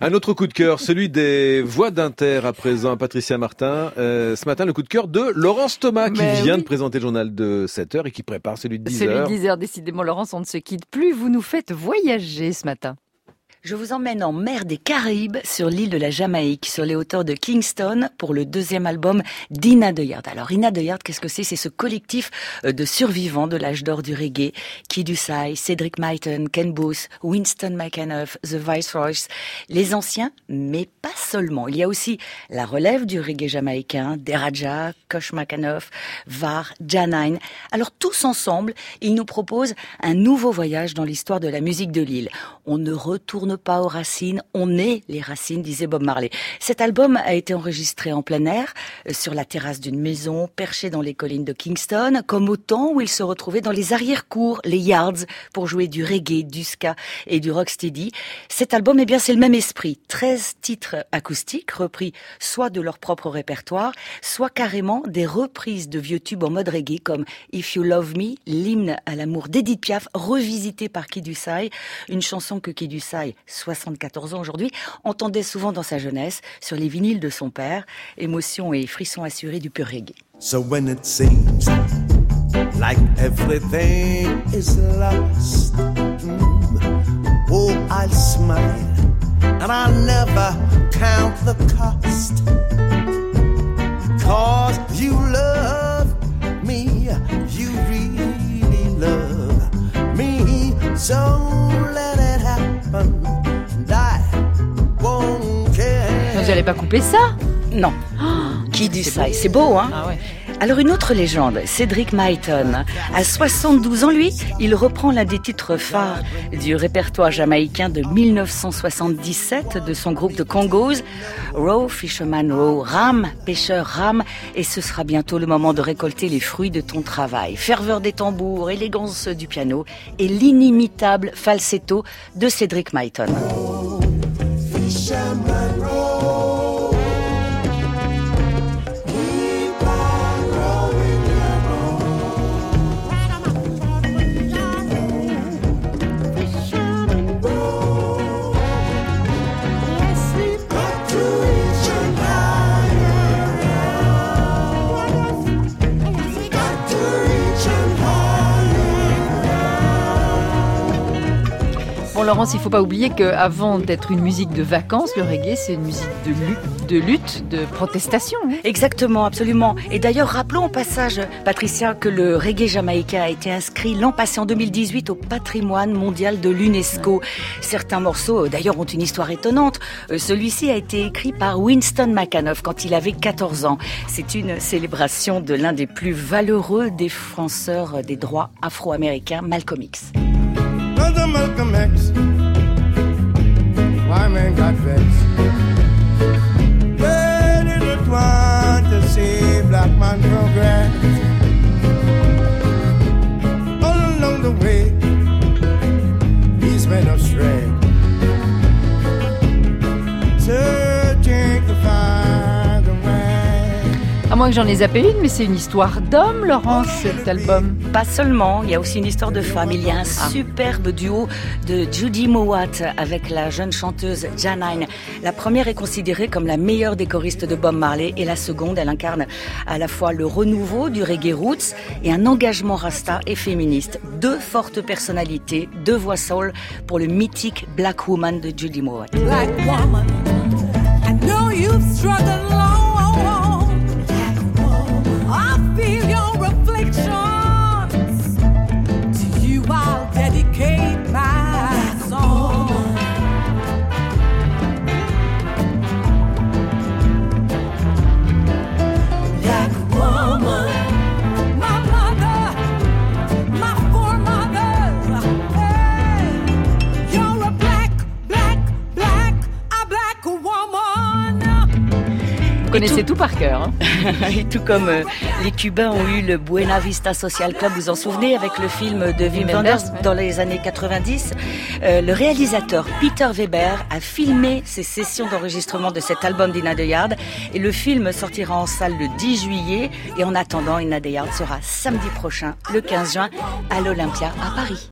Un autre coup de cœur, celui des voix d'Inter à présent, Patricia Martin. Euh, ce matin, le coup de cœur de Laurence Thomas qui Mais vient oui. de présenter le journal de 7 heures et qui prépare celui de 10 Celui de heures. 10 heures, décidément, Laurence, on ne se quitte plus. Vous nous faites voyager ce matin. Je vous emmène en mer des Caraïbes, sur l'île de la Jamaïque, sur les hauteurs de Kingston, pour le deuxième album d'Ina de Yard. Alors, Ina de Yard, qu'est-ce que c'est? C'est ce collectif euh, de survivants de l'âge d'or du reggae. Kid Usai, Cedric Myton, Ken Booth, Winston McAnuff, The Viceroys. Les anciens, mais pas seulement. Il y a aussi la relève du reggae jamaïcain, Deraja, Kosh McAnuff, Var, Janine. Alors, tous ensemble, ils nous proposent un nouveau voyage dans l'histoire de la musique de l'île. On ne retourne pas aux racines, on est les racines, disait Bob Marley. Cet album a été enregistré en plein air, euh, sur la terrasse d'une maison, perché dans les collines de Kingston, comme au temps où il se retrouvait dans les arrière-cours, les yards, pour jouer du reggae, du ska et du rocksteady. Cet album, eh bien, c'est le même esprit. 13 titres acoustiques, repris soit de leur propre répertoire, soit carrément des reprises de vieux tubes en mode reggae, comme If You Love Me, l'hymne à l'amour d'Edith Piaf, revisité par Kid Usai, une chanson que Kid Usai, 74 ans aujourd'hui, entendait souvent dans sa jeunesse sur les vinyles de son père, émotion et frissons assurés du pur reggae. So when it seems like everything is lost, mm, oh, I'll smile and I'll never count the cost. Cause you love me, you really love me. So let it Vous n'allez pas couper ça Non. Kid Usai, c'est beau, hein Ah ouais. Alors une autre légende, Cedric Myton. À 72 ans, lui, il reprend l'un des titres phares du répertoire jamaïcain de 1977 de son groupe de Congos, Row Fisherman Row, Ram, pêcheur Ram, et ce sera bientôt le moment de récolter les fruits de ton travail. Ferveur des tambours, élégance du piano et l'inimitable falsetto de Cedric Myton. Laurence, il faut pas oublier qu'avant d'être une musique de vacances, le reggae, c'est une musique de lutte, de, protestation. hein. Exactement, absolument. Et d'ailleurs, rappelons au passage, Patricia, que le reggae jamaïcain a été inscrit l'an passé en 2018 au patrimoine mondial de l'UNESCO. Certains morceaux, euh, d'ailleurs, ont une histoire étonnante. Euh, Celui-ci a été écrit par Winston McAnuff quand il avait 14 ans. C'est une célébration de l'un des plus valeureux défenseurs des droits afro-américains, Malcolm X. Brother Malcolm X. Why man got vexed? Moins que j'en ai zappé une, mais c'est une histoire d'homme, Laurence, cet album. Pas seulement, il y a aussi une histoire de femme. Il y a un superbe duo de Judy Mowat avec la jeune chanteuse Janine. La première est considérée comme la meilleure des choristes de Bob Marley et la seconde, elle incarne à la fois le renouveau du reggae roots et un engagement rasta et féministe. Deux fortes personnalités, deux voix soul pour le mythique Black Woman de Judy Mowat. black woman. Connaissez tout par cœur. hein. Et tout comme euh, les Cubains ont eu le Buena Vista Social Club, vous en souvenez, avec le film de Wim Wenders, dans les années 90, euh, le réalisateur Peter Weber a filmé ces sessions d'enregistrement de cet album d'Ina de Yard et le film sortira en salle le 10 juillet et en attendant, Ina de Yard sera samedi prochain, le 15 juin, à l'Olympia à Paris.